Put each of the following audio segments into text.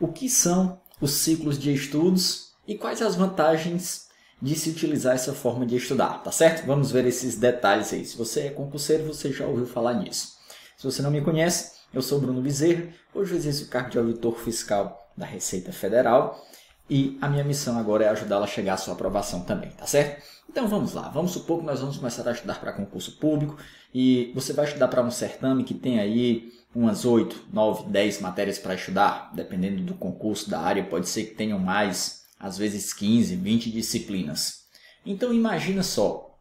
o que são os ciclos de estudos e quais as vantagens de se utilizar essa forma de estudar, tá certo? Vamos ver esses detalhes aí. Se você é concurseiro, você já ouviu falar nisso. Se você não me conhece, eu sou Bruno Bezerra, hoje eu exerço o cargo de auditor fiscal da Receita Federal e a minha missão agora é ajudá-la a chegar à sua aprovação também, tá certo? Então vamos lá, vamos supor que nós vamos começar a estudar para concurso público e você vai estudar para um certame que tem aí umas 8, 9, 10 matérias para estudar, dependendo do concurso da área, pode ser que tenham mais, às vezes 15, 20 disciplinas. Então imagina só,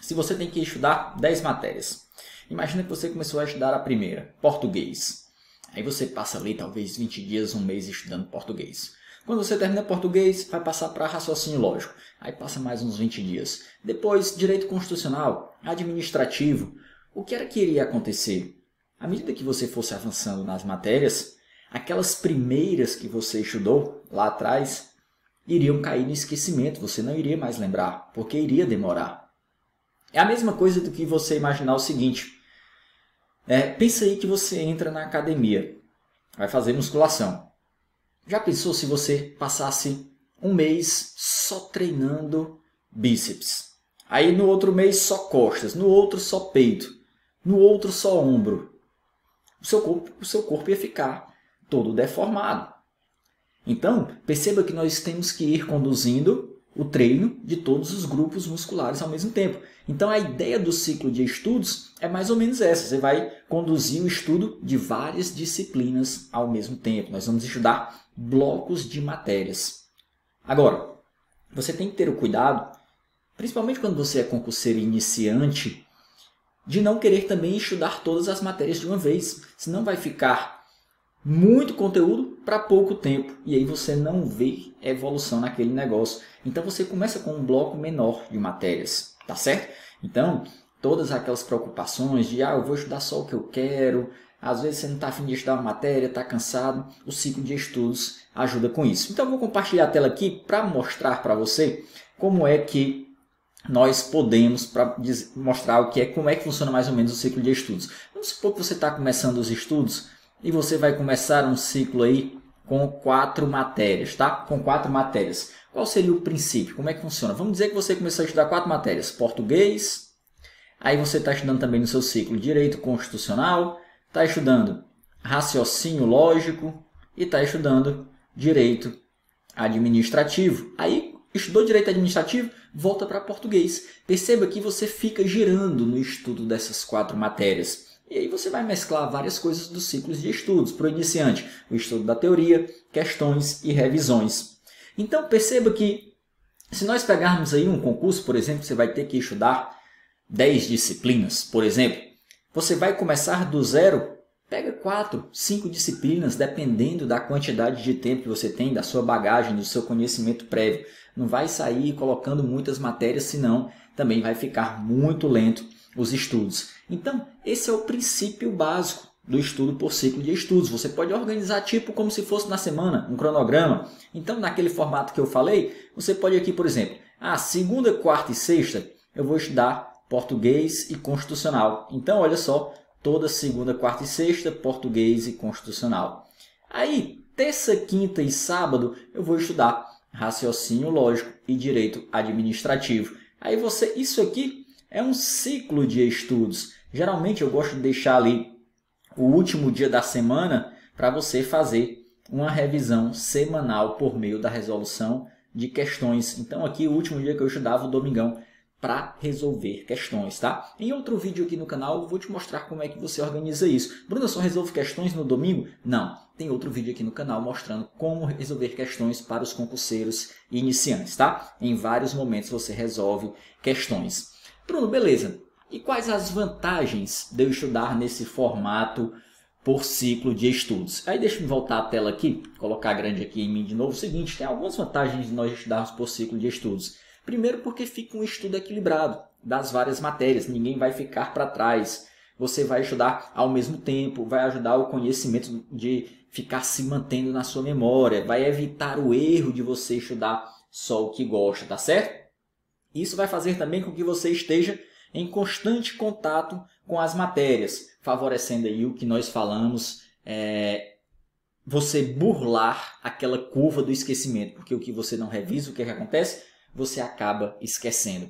se você tem que estudar 10 matérias, imagina que você começou a estudar a primeira, português. Aí você passa ali talvez 20 dias, um mês estudando português. Quando você termina português, vai passar para raciocínio lógico. Aí passa mais uns 20 dias. Depois, direito constitucional, administrativo. O que era que iria acontecer? À medida que você fosse avançando nas matérias, aquelas primeiras que você estudou lá atrás iriam cair no esquecimento, você não iria mais lembrar, porque iria demorar. É a mesma coisa do que você imaginar o seguinte: é, pensa aí que você entra na academia, vai fazer musculação. Já pensou se você passasse um mês só treinando bíceps? Aí no outro mês só costas, no outro só peito, no outro só ombro. O seu corpo, o seu corpo ia ficar todo deformado. Então, perceba que nós temos que ir conduzindo o treino de todos os grupos musculares ao mesmo tempo. Então a ideia do ciclo de estudos é mais ou menos essa. Você vai conduzir o estudo de várias disciplinas ao mesmo tempo. Nós vamos estudar blocos de matérias. Agora, você tem que ter o cuidado, principalmente quando você é concurseiro iniciante, de não querer também estudar todas as matérias de uma vez, senão vai ficar muito conteúdo para pouco tempo e aí você não vê evolução naquele negócio. Então você começa com um bloco menor de matérias, tá certo? Então, todas aquelas preocupações de ah, eu vou estudar só o que eu quero, às vezes você não está afim de estudar uma matéria, está cansado, o ciclo de estudos ajuda com isso. Então eu vou compartilhar a tela aqui para mostrar para você como é que nós podemos para mostrar o que é, como é que funciona mais ou menos o ciclo de estudos. Vamos supor que você está começando os estudos e você vai começar um ciclo aí com quatro matérias, tá? Com quatro matérias. Qual seria o princípio? Como é que funciona? Vamos dizer que você começou a estudar quatro matérias: português, aí você está estudando também no seu ciclo direito constitucional, está estudando raciocínio lógico e está estudando direito administrativo. Aí estudou direito administrativo, volta para português. Perceba que você fica girando no estudo dessas quatro matérias. E aí você vai mesclar várias coisas dos ciclos de estudos. Para o iniciante, o estudo da teoria, questões e revisões. Então perceba que se nós pegarmos aí um concurso, por exemplo, você vai ter que estudar 10 disciplinas, por exemplo. Você vai começar do zero, pega quatro, cinco disciplinas, dependendo da quantidade de tempo que você tem, da sua bagagem, do seu conhecimento prévio. Não vai sair colocando muitas matérias, senão também vai ficar muito lento os estudos. Então, esse é o princípio básico do estudo por ciclo de estudos. Você pode organizar tipo como se fosse na semana, um cronograma. Então, naquele formato que eu falei, você pode aqui, por exemplo, a segunda, quarta e sexta eu vou estudar português e constitucional. Então, olha só, toda segunda, quarta e sexta, português e constitucional. Aí, terça, quinta e sábado, eu vou estudar raciocínio lógico e direito administrativo. Aí você, isso aqui é um ciclo de estudos. Geralmente eu gosto de deixar ali o último dia da semana para você fazer uma revisão semanal por meio da resolução de questões. Então aqui o último dia que eu estudava o domingão para resolver questões, tá? Em outro vídeo aqui no canal eu vou te mostrar como é que você organiza isso. Bruno, só resolvo questões no domingo? Não, tem outro vídeo aqui no canal mostrando como resolver questões para os concurseiros e iniciantes, tá? Em vários momentos você resolve questões. Bruno, beleza. E quais as vantagens de eu estudar nesse formato por ciclo de estudos? Aí deixa eu voltar a tela aqui, colocar grande aqui em mim de novo. O seguinte, tem algumas vantagens de nós estudarmos por ciclo de estudos. Primeiro, porque fica um estudo equilibrado das várias matérias, ninguém vai ficar para trás. Você vai estudar ao mesmo tempo, vai ajudar o conhecimento de ficar se mantendo na sua memória, vai evitar o erro de você estudar só o que gosta, tá certo? Isso vai fazer também com que você esteja em constante contato com as matérias, favorecendo aí o que nós falamos é, você burlar aquela curva do esquecimento, porque o que você não revisa, o que, é que acontece? Você acaba esquecendo.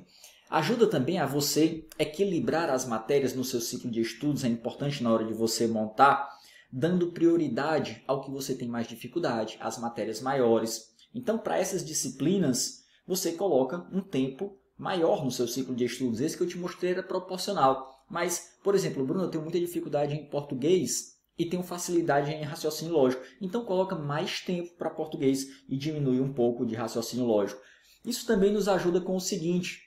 Ajuda também a você equilibrar as matérias no seu ciclo de estudos, é importante na hora de você montar, dando prioridade ao que você tem mais dificuldade, às matérias maiores. Então, para essas disciplinas, você coloca um tempo maior no seu ciclo de estudos. Esse que eu te mostrei era proporcional. Mas, por exemplo, Bruno, eu tenho muita dificuldade em português e tenho facilidade em raciocínio lógico. Então coloca mais tempo para português e diminui um pouco de raciocínio lógico. Isso também nos ajuda com o seguinte: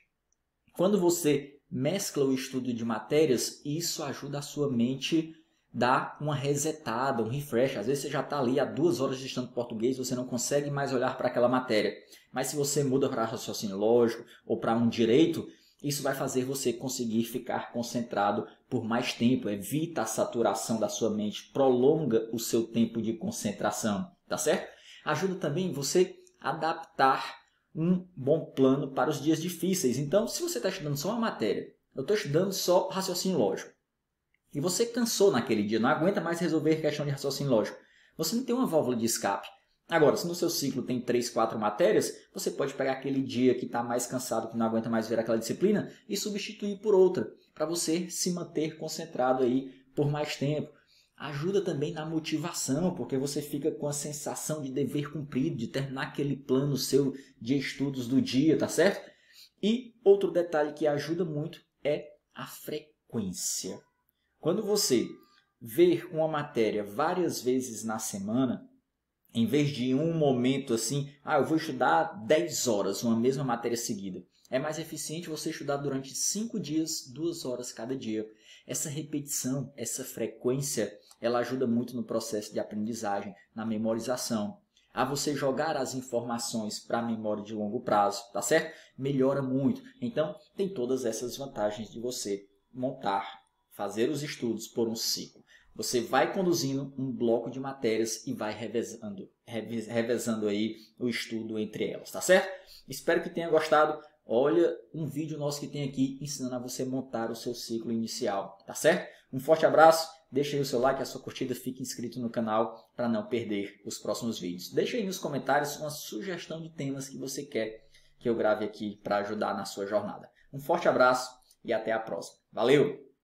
quando você mescla o estudo de matérias, isso ajuda a sua mente dar uma resetada, um refresh. Às vezes você já está ali há duas horas de estudando português, você não consegue mais olhar para aquela matéria. Mas se você muda para raciocínio lógico ou para um direito, isso vai fazer você conseguir ficar concentrado por mais tempo, evita a saturação da sua mente, prolonga o seu tempo de concentração, tá certo? Ajuda também você adaptar um bom plano para os dias difíceis. Então, se você está estudando só uma matéria, eu estou estudando só raciocínio lógico, e você cansou naquele dia, não aguenta mais resolver questão de raciocínio lógico, você não tem uma válvula de escape. Agora, se no seu ciclo tem 3, 4 matérias, você pode pegar aquele dia que está mais cansado, que não aguenta mais ver aquela disciplina, e substituir por outra, para você se manter concentrado aí por mais tempo. Ajuda também na motivação, porque você fica com a sensação de dever cumprido, de terminar aquele plano seu de estudos do dia, tá certo? E outro detalhe que ajuda muito é a frequência. Quando você ver uma matéria várias vezes na semana, em vez de um momento assim, ah, eu vou estudar 10 horas uma mesma matéria seguida. É mais eficiente você estudar durante 5 dias, 2 horas cada dia. Essa repetição, essa frequência, ela ajuda muito no processo de aprendizagem, na memorização. A você jogar as informações para a memória de longo prazo, tá certo? Melhora muito. Então, tem todas essas vantagens de você montar fazer os estudos por um ciclo. Você vai conduzindo um bloco de matérias e vai revezando, revezando aí o estudo entre elas, tá certo? Espero que tenha gostado. Olha um vídeo nosso que tem aqui ensinando a você montar o seu ciclo inicial, tá certo? Um forte abraço, deixa aí o seu like, a sua curtida, fique inscrito no canal para não perder os próximos vídeos. Deixa aí nos comentários uma sugestão de temas que você quer que eu grave aqui para ajudar na sua jornada. Um forte abraço e até a próxima. Valeu!